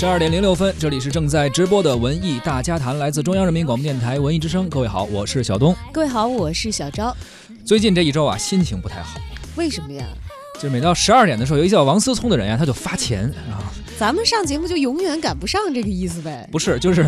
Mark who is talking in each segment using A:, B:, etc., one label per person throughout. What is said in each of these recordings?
A: 十二点零六分，这里是正在直播的文艺大家谈，来自中央人民广播电台文艺之声。各位好，我是小东。
B: 各位好，我是小昭。
A: 最近这一周啊，心情不太好，
B: 为什么呀？
A: 就是每到十二点的时候，有一叫王思聪的人呀、他就发钱啊，
B: 咱们上节目就永远赶不上这个意思呗。
A: 不是，就是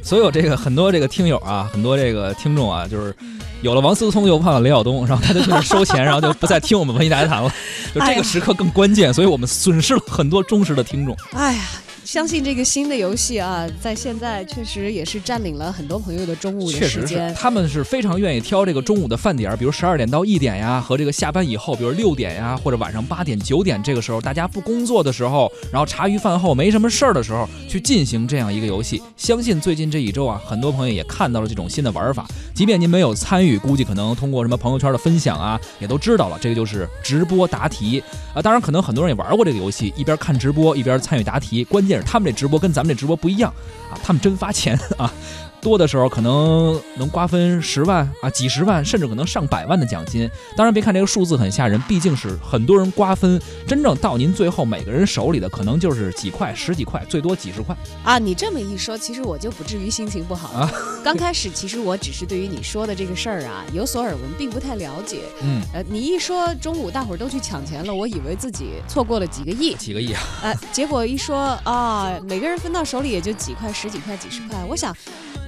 A: 所有这个很多这个听友啊，很多这个听众啊，就是有了王思聪又忘了雷晓东，然后他就去那收钱，然后就不再听我们文艺大家谈了。就这个时刻更关键，所以我们损失了很多忠实的听众。
B: 哎呀，相信这个新的游戏啊，在现在确实也是占领了很多朋友的中午时间。
A: 他们是非常愿意挑这个中午的饭点儿，比如十二点到一点呀，和这个下班以后，比如六点呀，或者晚上八点、九点这个时候，大家不工作的时候，然后茶余饭后没什么事儿的时候，去进行这样一个游戏。相信最近这一周啊，很多朋友也看到了这种新的玩法，即便您没有参与，估计可能通过什么朋友圈的分享啊，也都知道了，这个就是直播答题啊。当然，可能很多人也玩过这个游戏，一边看直播一边参与答题。关键是他们这直播跟咱们这直播不一样啊，他们真发钱啊。多的时候可能能瓜分十万啊、几十万，甚至可能上百万的奖金。当然，别看这个数字很吓人，毕竟是很多人瓜分，真正到您最后每个人手里的可能就是几块、十几块，最多几十块。
B: 啊，你这么一说，其实我就不至于心情不好了。
A: 啊
B: 刚开始其实我只是对于你说的这个事儿啊 有所耳闻，并不太了解。
A: 嗯，
B: 呃，你一说中午大伙儿都去抢钱了，我以为自己错过了几个亿。
A: 几个亿啊！
B: 呃，结果一说啊，每个人分到手里也就几块、十几块、几十块。我想，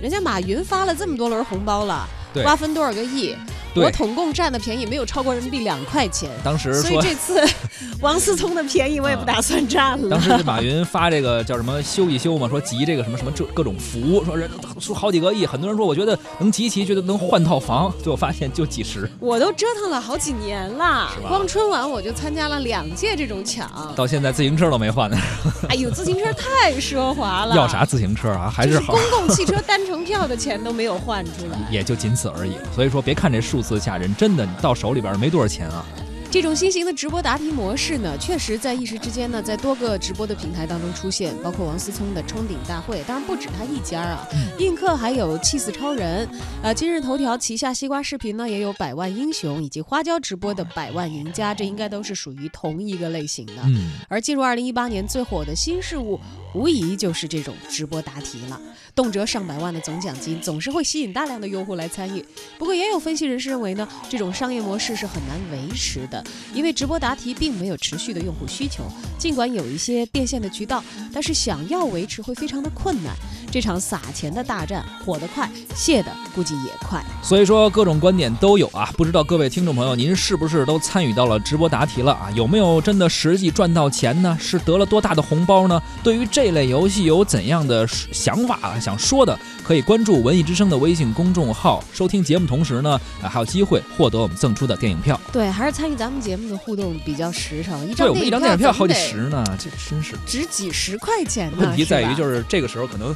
B: 人家马云发了这么多轮红包了，
A: 对
B: 瓜分多少个亿？
A: 对
B: 我统共占的便宜没有超过人民币两块钱。
A: 当时
B: 所以
A: 说，
B: 这次 王思聪的便宜我也不打算占了。
A: 当时这马云发这个叫什么修一修嘛，说集这个什么什么这各种福，说人说好几个亿，很多人说我觉得能集齐，觉得能换套房，最后发现就几十。
B: 我都折腾了好几年了，光春晚我就参加了两届这种抢。
A: 到现在自行车都没换呢，
B: 哎呦，自行车太奢华了，
A: 要啥？自行车啊？还好
B: 就是公。共汽车单程票的钱都没有换出来。
A: 也就仅此而已了。所以说，别看这数吓人，真的你到手里边没多少钱啊。
B: 这种新型的直播答题模式呢，确实在一时之间呢，在多个直播的平台当中出现，包括王思聪的冲顶大会，当然不止他一家啊，映客还有气死超人，呃，今日头条旗下西瓜视频呢也有百万英雄，以及花椒直播的百万赢家，这应该都是属于同一个类型的。
A: 嗯，
B: 而进入二零一八年最火的新事物，无疑就是这种直播答题了。动辄上百万的总奖金，总是会吸引大量的用户来参与。不过，也有分析人士认为呢，这种商业模式是很难维持的，因为直播答题并没有持续的用户需求。尽管有一些变现的渠道，但是想要维持会非常的困难。这场撒钱的大战，火得快，泄的估计也快。
A: 所以说各种观点都有啊。不知道各位听众朋友，您是不是都参与到了直播答题了啊？有没有真的实际赚到钱呢？是得了多大的红包呢？对于这类游戏有怎样的想法啊？想说的，可以关注文艺之声的微信公众号，收听节目同时呢，啊还有机会获得我们赠出的电影票。
B: 对，还是参与咱们节目的互动比较实诚。一
A: 对，
B: 张
A: 我们一张电影票好几十呢，这真是。
B: 值几十块钱呢。
A: 问题在于就是这个时候可能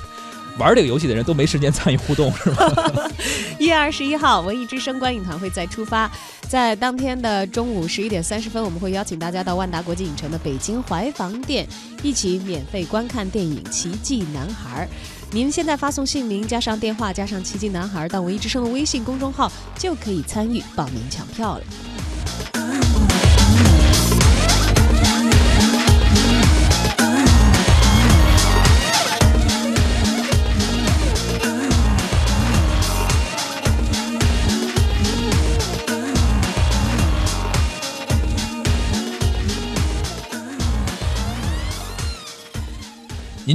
A: 玩这个游戏的人都没时间参与互动，是吧？
B: 一月二十一号，文艺之声观影团会再出发，在当天的中午十一点三十分，我们会邀请大家到万达国际影城的北京怀房店，一起免费观看电影《奇迹男孩》。您现在发送姓名加上电话加上“奇迹男孩”到文艺之声的微信公众号，就可以参与报名抢票了。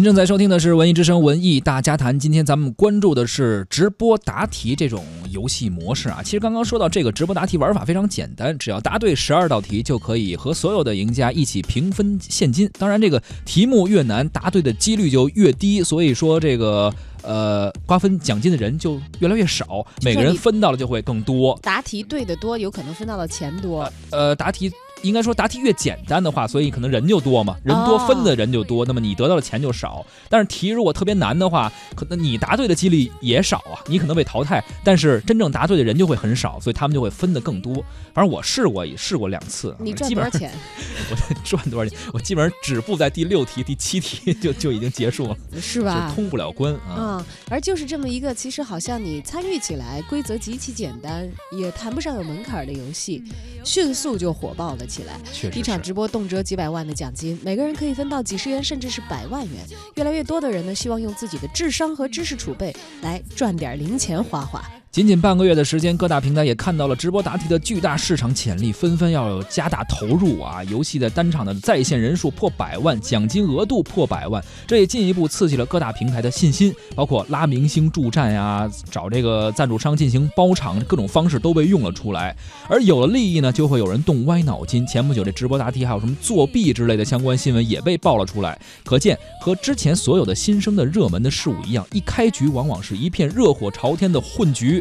A: 您正在收听的是文艺之声文艺大家谈，今天咱们关注的是直播答题这种游戏模式啊。其实刚刚说到这个直播答题玩法非常简单，只要答对十二道题就可以和所有的赢家一起平分现金。当然，这个题目越难，答对的几率就越低，所以说这个呃瓜分奖金的人就越来越少，每个人分到的就会更多。
B: 答题对的多，有可能分到的钱多。
A: 呃，答题应该说答题越简单的话，所以可能人就多嘛，人多
B: 哦
A: 分的人就多，那么你得到的钱就少。但是题如果特别难的话，可能你答对的几率也少啊，你可能被淘汰，但是真正答对的人就会很少，所以他们就会分的更多。反正我试过，也试过两次，
B: 你赚多少钱？
A: 我赚多少钱？我基本上止步在第六题、第七题就就已经结束了，
B: 是吧
A: 就？通不了关啊。
B: 啊、而就是这么一个，其实好像你参与起来规则极其简单，也谈不上有门槛儿的游戏，迅速就火爆了起起来。一场。直播动辄几百万的奖金，每个人可以分到几十元甚至是百万元。越来越多的人呢，希望用自己的智商和知识储备来赚点零钱花花。
A: 仅仅半个月的时间，各大平台也看到了直播答题的巨大市场潜力，纷纷要加大投入啊！游戏的单场的在线人数破百万，奖金额度破百万，这也进一步刺激了各大平台的信心，包括拉明星助战呀、找这个赞助商进行包场，各种方式都被用了出来。而有了利益呢，就会有人动歪脑筋。前不久这直播答题还有什么作弊之类的相关新闻也被爆了出来，可见和之前所有的新生的热门的事物一样，一开局往往是一片热火朝天的混局。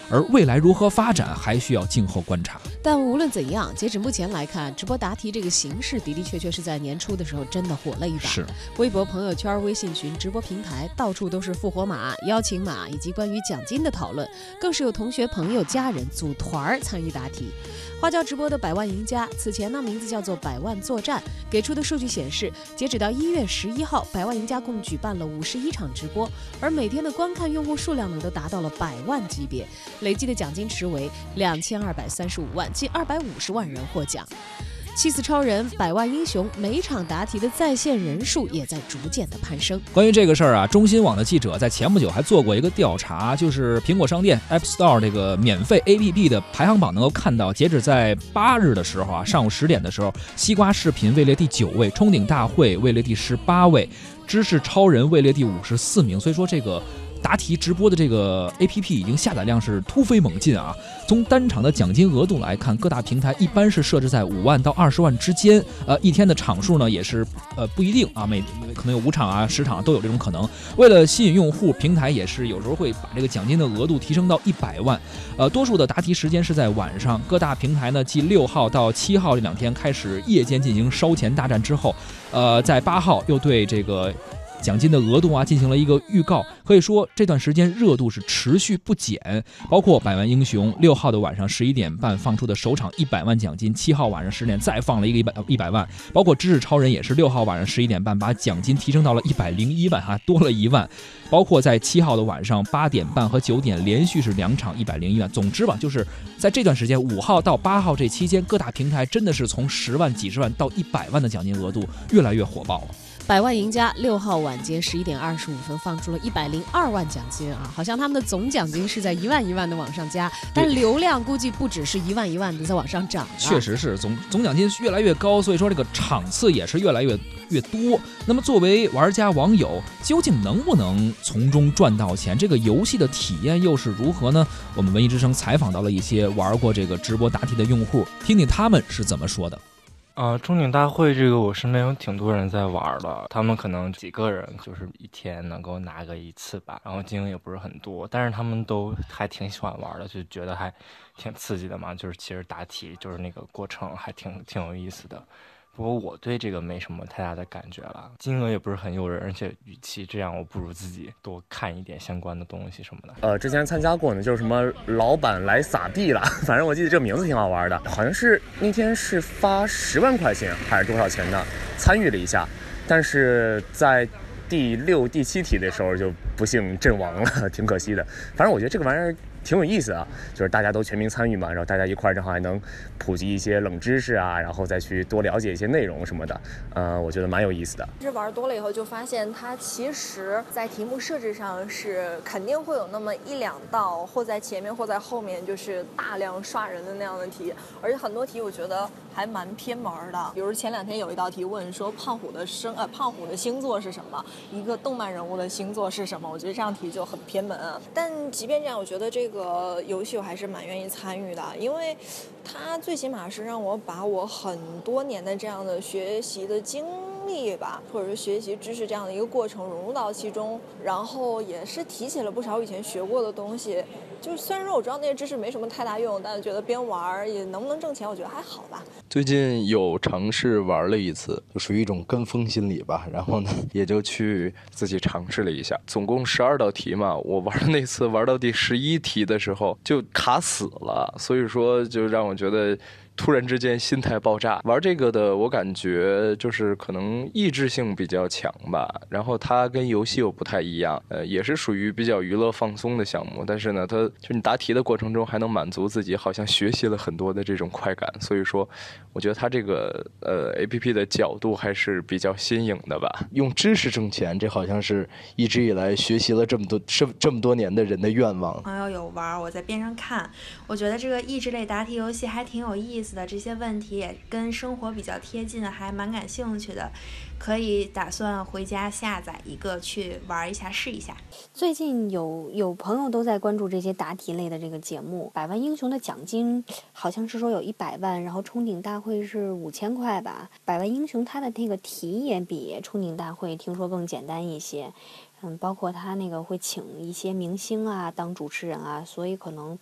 A: 而未来如何发展，还需要静候观察。
B: 但无论怎样，截止目前来看，直播答题这个形式的的确确是在年初的时候真的火了一把。
A: 是，
B: 微博、朋友圈、微信群、直播平台，到处都是复活码、邀请码以及关于奖金的讨论，更是有同学、朋友、家人组团儿参与答题。花椒直播的百万赢家，此前呢名字叫做百万作战，给出的数据显示，截止到一月十一号，百万赢家共举办了五十一场直播，而每天的观看用户数量呢都达到了百万级别，累计的奖金池为两千二百三十五万，近二百五十万人获奖。气死超人、百万英雄，每场答题的在线人数也在逐渐的攀升。
A: 关于这个事儿啊，中新网的记者在前不久还做过一个调查，就是苹果商店 App Store 这个免费 APP 的排行榜，能够看到，截止在八日的时候啊，上午十点的时候，西瓜视频位列第九位，冲顶大会位列第十八位，知识超人位列第五十四名。所以说这个。答题直播的这个 A P P 已经下载量是突飞猛进啊！从单场的奖金额度来看，各大平台一般是设置在五万到二十万之间。呃，一天的场数呢也是呃不一定啊，每可能有五场啊、十场都有这种可能。为了吸引用户，平台也是有时候会把这个奖金的额度提升到一百万。呃，多数的答题时间是在晚上。各大平台呢，继六号到七号这两天开始夜间进行烧钱大战之后，呃，在八号又对这个。奖金的额度啊进行了一个预告，可以说这段时间热度是持续不减。包括百万英雄六号的晚上十一点半放出的首场一百万奖金，七号晚上十点再放了一个一百一百万。包括知识超人也是六号晚上十一点半把奖金提升到了一百零一万，哈，多了一万。包括在七号的晚上八点半和九点连续是两场一百零一万。总之吧，就是在这段时间五号到八号这期间，各大平台真的是从十万、几十万到一百万的奖金额度越来越火爆了。
B: 百万赢家六号晚间十一点二十五分放出了一百零二万奖金啊，好像他们的总奖金是在一万一万的往上加，但流量估计不只是一万一万的在往上涨。
A: 确实是总总奖金越来越高，所以说这个场次也是越来越越多。那么作为玩家网友，究竟能不能从中赚到钱？这个游戏的体验又是如何呢？我们文艺之声采访到了一些玩过这个直播答题的用户，听听他们是怎么说的。
C: 啊，中鼎大会这个我身边有挺多人在玩的，他们可能几个人就是一天能够拿个一次吧，然后金额也不是很多，但是他们都还挺喜欢玩的，就觉得还挺刺激的嘛。就是其实答题就是那个过程还挺挺有意思的。不过我对这个没什么太大的感觉了，金额也不是很诱人，而且与其这样，我不如自己多看一点相关的东西什么的。
D: 呃，之前参加过呢，就是什么老板来撒币了，反正我记得这个名字挺好玩的，好像是那天是发十万块钱还是多少钱的，参与了一下，但是在第六、第七题的时候就不幸阵亡了，挺可惜的。反正我觉得这个玩意儿。挺有意思啊，就是大家都全民参与嘛，然后大家一块儿正好还能普及一些冷知识啊，然后再去多了解一些内容什么的，呃，我觉得蛮有意思的。
E: 其实玩多了以后就发现，它其实在题目设置上是肯定会有那么一两道或在前面或在后面就是大量刷人的那样的题，而且很多题我觉得还蛮偏门的。比如前两天有一道题问说胖虎的生呃胖虎的星座是什么，一个动漫人物的星座是什么，我觉得这样题就很偏门。但即便这样，我觉得这个。这个游戏我还是蛮愿意参与的，因为它最起码是让我把我很多年的这样的学习的经历吧，或者是学习知识这样的一个过程融入到其中，然后也是提起了不少以前学过的东西。就虽然说我知道那些知识没什么太大用，但是觉得边玩儿也能不能挣钱，我觉得还好吧。
F: 最近有尝试玩了一次，就属于一种跟风心理吧。然后呢，也就去自己尝试了一下。总共十二道题嘛，我玩的那次玩到第十一题的时候就卡死了，所以说就让我觉得突然之间心态爆炸。玩这个的，我感觉就是可能意志性比较强吧。然后它跟游戏又不太一样，呃，也是属于比较娱乐放松的项目。但是呢，它就你答题的过程中还能满足自己，好像学习了很多的这种快感。所以说，我觉得它这个呃 A P P 的角度还是比较新颖的吧。
G: 用知识挣钱，这好像是一直以来学习了这么多这这么多年的人的愿望。
H: 朋友有玩，我在边上看，我觉得这个益智类答题游戏还挺有意意思的，这些问题也跟生活比较贴近，还蛮感兴趣的，可以打算回家下载一个去玩一下试一下。
I: 最近有有朋友都在关注这些答题类的这个节目，百万英雄的奖金好像是说有一百万，然后冲顶大会是五千块吧。百万英雄它的那个题也比冲顶大会听说更简单一些。嗯，包括他那个会请一些明星啊当主持人啊，所以可能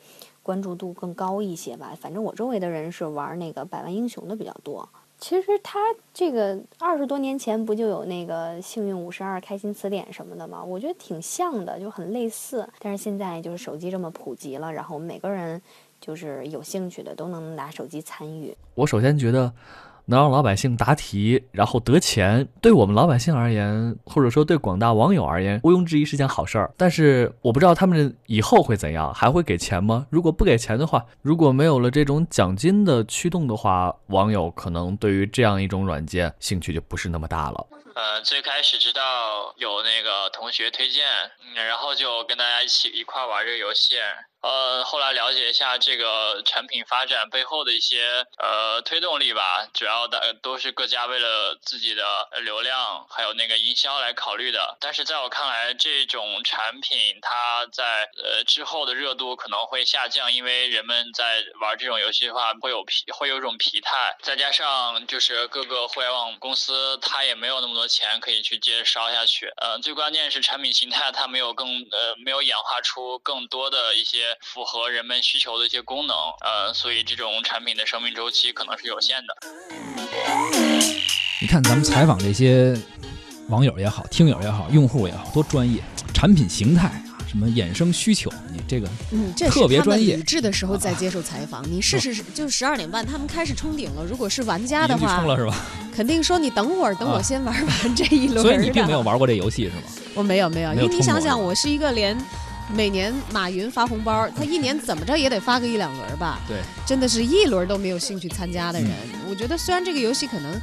I: 关注度更高一些吧。反正我周围的人是玩那个百万英雄的比较多。其实他这个二十多年前不就有那个幸运五十二、开心词典什么的吗？我觉得挺像的，就很类似。但是现在就是手机这么普及了，然后每个人就是有兴趣的都能拿手机参与。
J: 我首先觉得。能让老百姓答题，然后得钱，对我们老百姓而言，或者说对广大网友而言，毋庸置疑是件好事儿。但是我不知道他们以后会怎样，还会给钱吗？如果不给钱的话，如果没有了这种奖金的驱动的话，网友可能对于这样一种软件兴趣就不是那么大了。
K: 呃，最开始知道有那个同学推荐，然后就跟大家一起一块玩这个游戏。呃，后来了解一下这个产品发展背后的一些呃推动力吧，主要的都是各家为了自己的流量还有那个营销来考虑的。但是在我看来，这种产品它在呃之后的热度可能会下降，因为人们在玩这种游戏的话会有疲，会有种疲态，再加上就是各个互联网公司它也没有那么多钱可以去接着烧下去。呃，最关键是产品形态它没有更呃没有演化出更多的一些。符合人们需求的一些功能，呃，所以这种产品的生命周期可能是有限的。
A: 你看咱们采访这些网友也好，听友也好，用户也好多专业，产品形态啊，什么衍生需求，你这个
B: 嗯，这
A: 特别专业。
B: 理智的时候再接受采访，你试试，就十二点半他们开始冲顶了。如果是玩家的话，
A: 冲了是吧？
B: 肯定说你等会儿，等我先玩完这一轮。
A: 所以你并没有玩过这游戏是吗？
B: 我没有没有，因为你想想，我是一个连。每年马云发红包，他一年怎么着也得发个一两轮吧？
A: 对，
B: 真的是一轮都没有兴趣参加的人。我觉得虽然这个游戏可能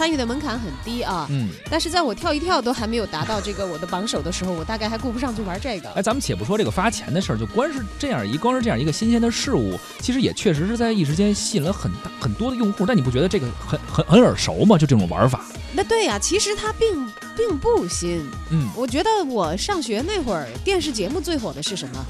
B: 参与的门槛很低啊，嗯，但是在我跳一跳都还没有达到这个我的榜首的时候，我大概还顾不上去玩这个。
A: 哎，咱们且不说这个发钱的事儿，就光是这样一光是这样一个新鲜的事物，其实也确实是在一时间吸引了很大很多的用户。但你不觉得这个很很很耳熟吗？就这种玩法？
B: 那对呀，其实它并并不新。嗯，我觉得我上学那会儿电视节目最火的是什么？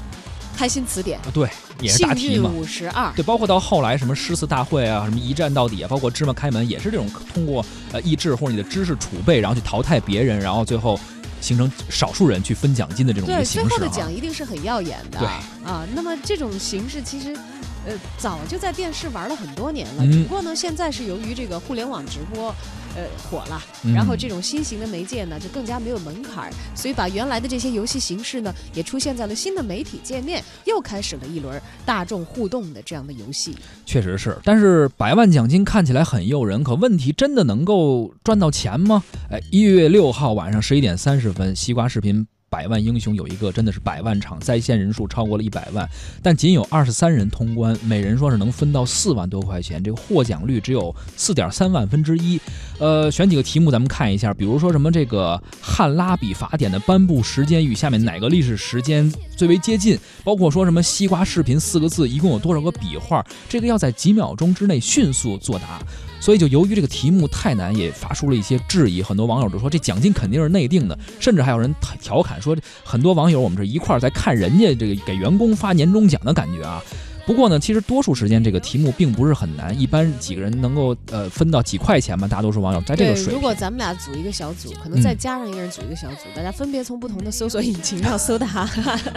B: 开心词典。
A: 啊对，也是答题嘛。
B: 五十二。
A: 对，包括到后来什么诗词大会啊，什么一站到底啊，包括芝麻开门，也是这种通过呃意志或者你的知识储备，然后去淘汰别人，然后最后形成少数人去分奖金的这种形式。
B: 对，最后的奖一定是很耀眼的。
A: 对。
B: 啊，那么这种形式其实。呃，早就在电视玩了很多年了，只不过呢，现在是由于这个互联网直播，呃，火了，然后这种新型的媒介呢，就更加没有门槛，所以把原来的这些游戏形式呢，也出现在了新的媒体界面，又开始了一轮大众互动的这样的游戏。
A: 确实是，但是百万奖金看起来很诱人，可问题真的能够赚到钱吗？哎，一月六号晚上十一点三十分，西瓜视频。百万英雄有一个真的是百万场，在线人数超过了一百万，但仅有二十三人通关，每人说是能分到四万多块钱，这个获奖率只有四点三万分之一。呃，选几个题目咱们看一下，比如说什么这个汉拉比法典的颁布时间与下面哪个历史时间最为接近？包括说什么西瓜视频四个字一共有多少个笔画？这个要在几秒钟之内迅速作答。所以就由于这个题目太难，也发出了一些质疑。很多网友都说这奖金肯定是内定的，甚至还有人调侃说，很多网友我们这一块儿在看人家这个给员工发年终奖的感觉啊。不过呢，其实多数时间这个题目并不是很难，一般几个人能够呃分到几块钱嘛。大多数网友在这个水平
B: 如果咱们俩组一个小组，可能再加上一个人组一个小组，大家分别从不同的搜索引擎上搜答，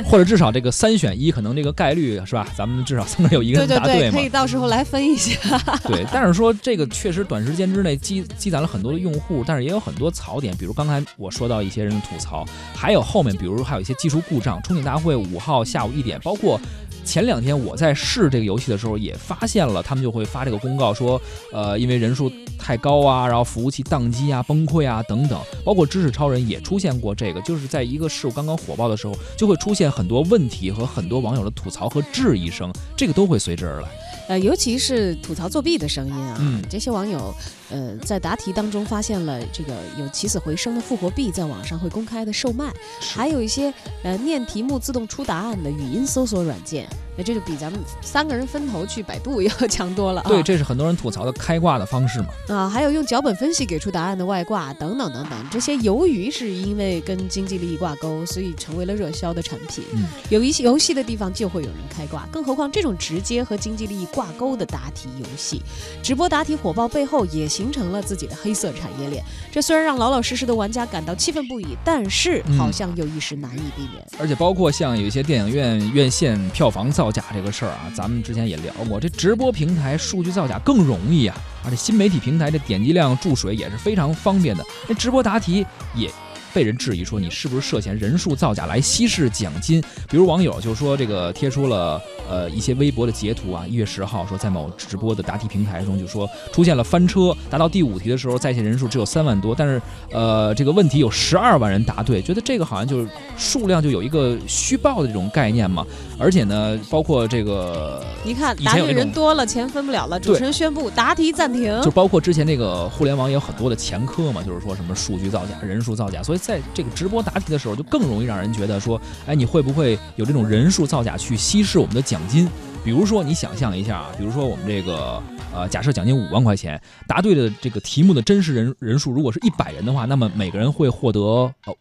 A: 或者至少这个三选一，可能这个概率是吧？咱们至少三个有一个 人答
B: 对可以到时候来分一下。
A: 对，但是说这个确实短时间之内积积攒了很多的用户，但是也有很多槽点，比如刚才我说到一些人的吐槽，还有后面比如还有一些技术故障。冲顶大会五号下午一点，包括。前两天我在试这个游戏的时候，也发现了他们就会发这个公告说，呃，因为人数太高啊，然后服务器宕机啊、崩溃啊等等，包括知识超人也出现过这个，就是在一个事物刚刚火爆的时候，就会出现很多问题和很多网友的吐槽和质疑声，这个都会随之而来。
B: 呃，尤其是吐槽作弊的声音啊，
A: 嗯
B: 这些网友呃在答题当中发现了这个有起死回生的复活币，在网上会公开的售卖，还有一些呃念题目自动出答案的语音搜索软件，那这就比咱们三个人分头去百度要强多了啊。
A: 对，这是很多人吐槽的开挂的方式嘛。
B: 啊，还有用脚本分析给出答案的外挂等等等等，这些由于是因为跟经济利益挂钩，所以成为了热销的产品。
A: 嗯，
B: 有一些游戏的地方就会有人开挂，更何况这种直接和经济利益挂钩的答题游戏，直播答题火爆背后也形成了自己的黑色产业链。这虽然让老老实实的玩家感到气愤不已，但是
A: 嗯
B: 好像又一时难以避免。
A: 而且包括像有一些电影院院线票房造假这个事儿啊，咱们之前也聊过，这直播平台数据造假更容易啊，而且新媒体平台的点击量注水也是非常方便的。那直播答题也。被人质疑说你是不是涉嫌人数造假来稀释奖金？比如网友就说这个贴出了呃一些微博的截图啊，一月十号说在某直播的答题平台中就说出现了翻车，答到第五题的时候在线人数只有三万多，但是呃这个问题有十二万人答对，觉得这个好像就是数量就有一个虚报的这种概念嘛，而且呢包括这个
B: 你看答对
A: 以前有那种
B: 人多了，钱分不了了，主持人宣布答题暂停。
A: 就包括之前那个互联网也有很多的前科嘛，就是说什么数据造假、人数造假，所以在这个直播答题的时候，就更容易让人觉得说，哎，你会不会有这种人数造假去稀释我们的奖金？比如说，你想象一下啊，比如说我们这个呃，假设奖金五万块钱，答对的这个题目的真实人人数如果是一百人的话，那么每个人会获得呃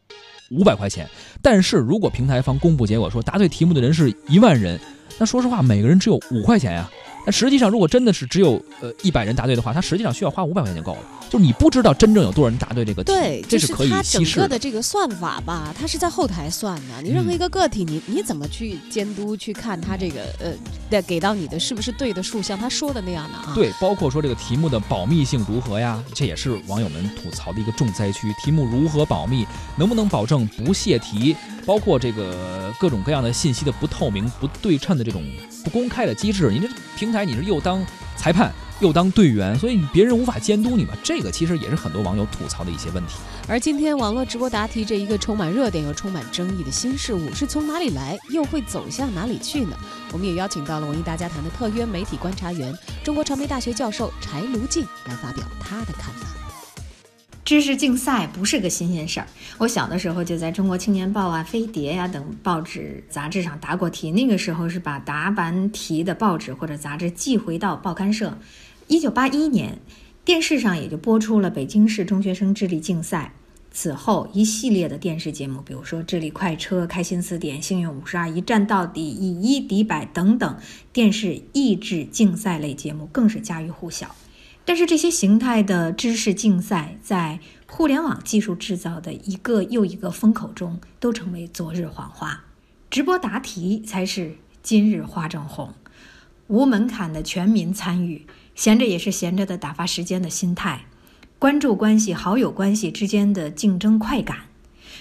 A: 五百块钱。但是如果平台方公布结果说答对题目的人是一万人，那说实话，每个人只有五块钱呀。那实际上，如果真的是只有呃一百人答对的话，他实际上需要花五百块钱就够了。就是你不知道真正有多少人答对这个题，
B: 对，
A: 这
B: 是
A: 可以
B: 它整个的这个算法吧，它是在后台算的。你任何
A: 嗯
B: 一个个体，你你怎么去监督去看他这个呃的给到你的是不是对的数，像他说的那样的啊？
A: 对，包括说这个题目的保密性如何呀，这也是网友们吐槽的一个重灾区。题目如何保密，能不能保证不泄题，包括这个各种各样的信息的不透明、不对称的这种不公开的机制，你这平台你是又当裁判又当队员，所以别人无法监督你嘛。这个其实也是很多网友吐槽的一些问题。
B: 而今天网络直播答题这一个充满热点又充满争议的新事物，是从哪里来，又会走向哪里去呢？我们也邀请到了文艺大家谈的特约媒体观察员、中国传媒大学教授柴卢静来发表他的看法。
L: 知识竞赛不是个新鲜事儿，我小的时候就在中国青年报啊、飞碟呀、等报纸杂志上答过题。那个时候是把答完题的报纸或者杂志寄回到报刊社。一九八一年，电视上也就播出了北京市中学生智力竞赛。此后，一系列的电视节目，比如说《智力快车》《开心词典》《幸运五十二》《一站到底》《以一敌百》等等电视益智竞赛类节目，更是家喻户晓。但是这些形态的知识竞赛，在互联网技术制造的一个又一个风口中，都成为昨日黄花。直播答题才是今日花正红，无门槛的全民参与，闲着也是闲着的打发时间的心态，关注关系、好友关系之间的竞争快感，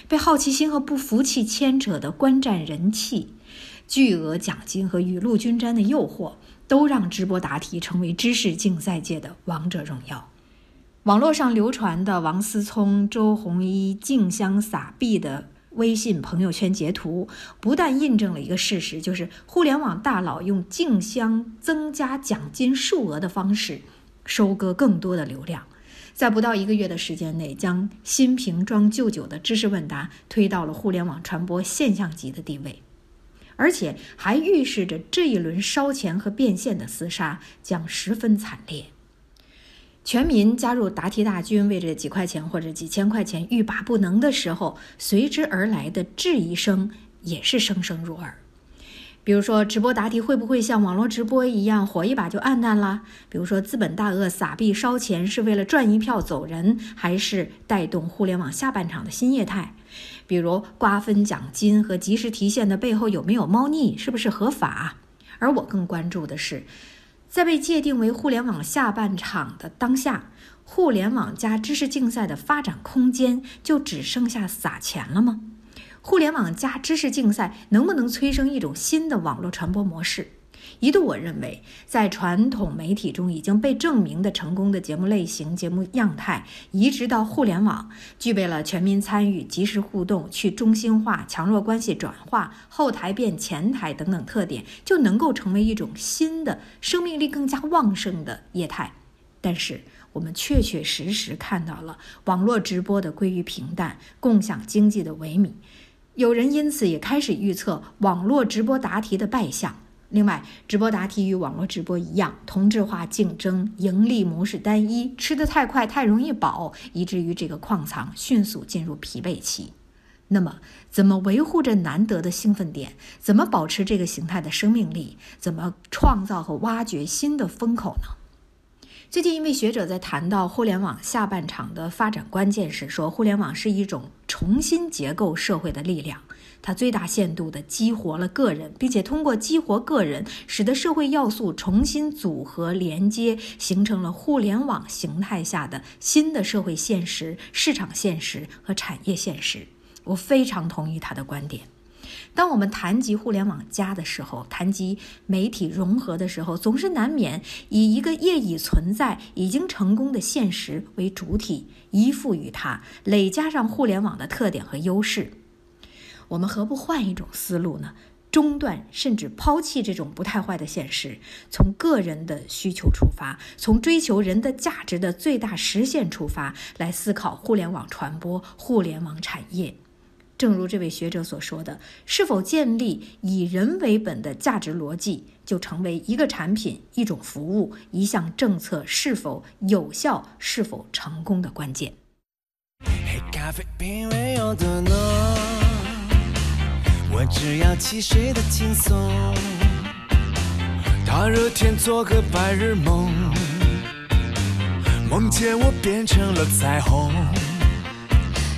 L: 被好奇心和不服气牵扯的观战人气，巨额奖金和雨露均沾的诱惑。都让直播答题成为知识竞赛界的王者荣耀。网络上流传的王思聪、周鸿祎竞相撒币的微信朋友圈截图，不但印证了一个事实，就是互联网大佬用竞相增加奖金数额的方式，收割更多的流量，在不到一个月的时间内，将新瓶装旧酒的知识问答推到了互联网传播现象级的地位。而且还预示着这一轮烧钱和变现的厮杀将十分惨烈。全民加入答题大军，为这几块钱或者几千块钱欲罢不能的时候，随之而来的质疑声也是声声入耳。比如说，直播答题会不会像网络直播一样火一把就暗淡啦？比如说，资本大鳄撒币烧钱是为了赚一票走人，还是带动互联网下半场的新业态？比如瓜分奖金和及时提现的背后有没有猫腻，是不是合法？而我更关注的是，在被界定为互联网下半场的当下，互联网加知识竞赛的发展空间就只剩下撒钱了吗？互联网加知识竞赛能不能催生一种新的网络传播模式？一度我认为，在传统媒体中已经被证明的成功的节目类型、节目样态，移植到互联网，具备了全民参与、及时互动、去中心化、强弱关系转化、后台变前台等等特点，就能够成为一种新的生命力更加旺盛的业态。但是，我们确确实实看到了网络直播的归于平淡，共享经济的萎靡。有人因此也开始预测网络直播答题的败相。另外，直播答题与网络直播一样，同质化竞争，盈利模式单一，吃得太快，太容易饱，以至于这个矿藏迅速进入疲惫期。那么，怎么维护这难得的兴奋点？怎么保持这个形态的生命力？怎么创造和挖掘新的风口呢？最近，一位学者在谈到互联网下半场的发展关键时说，互联网是一种重新结构社会的力量。它最大限度地激活了个人，并且通过激活个人，使得社会要素重新组合连接，形成了互联网形态下的新的社会现实、市场现实和产业现实。我非常同意他的观点。当我们谈及互联网加的时候，谈及媒体融合的时候，总是难免以一个业已存在、已经成功的现实为主体，依附于它，累加上互联网的特点和优势。我们何不换一种思路呢？中断甚至抛弃这种不太坏的现实，从个人的需求出发，从追求人的价值的最大实现出发，来思考互联网传播、互联网产业。正如这位学者所说的，是否建立以人为本的价值逻辑，就成为一个产品、一种服务、一项政策是否有效、是否成功的关键。我只要汽水的轻松，大热天做个白日梦，梦见我变成了彩虹。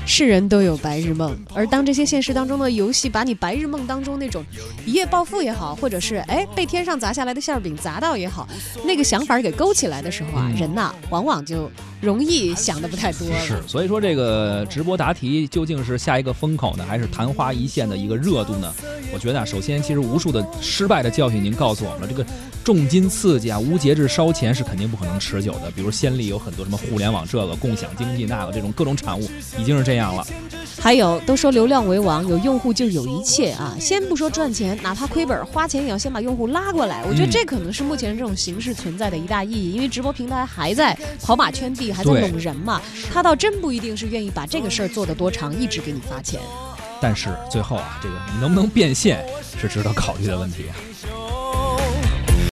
L: 是人都有白日梦，而当这些现实当中的游戏把你白日梦当中那种一夜暴富也好，或者是哎被天上砸下来的馅饼砸到也好，那个想法给勾起来的时候啊，人呐往往就容易想的不太多。
A: 是，所以说这个直播答题究竟是下一个风口呢，还是昙花一现的一个热度呢？我觉得啊，首先其实无数的失败的教训已经告诉我们了，这个重金刺激啊、无节制烧钱是肯定不可能持久的。比如先例有很多什么互联网这个共享经济那个这种各种产物已经是这样了。
B: 还有都说流量为王，有用户就有一切啊。先不说赚钱，哪怕亏本花钱也要先把用户拉过来。我觉得这可能是目前这种形式存在的一大意义，因为直播平台还在跑马圈地，还在拢人嘛，他倒真不一定是愿意把这个事儿做得多长，一直给你发钱。
A: 但是最后啊，这个你能不能变现是值得考虑的问题。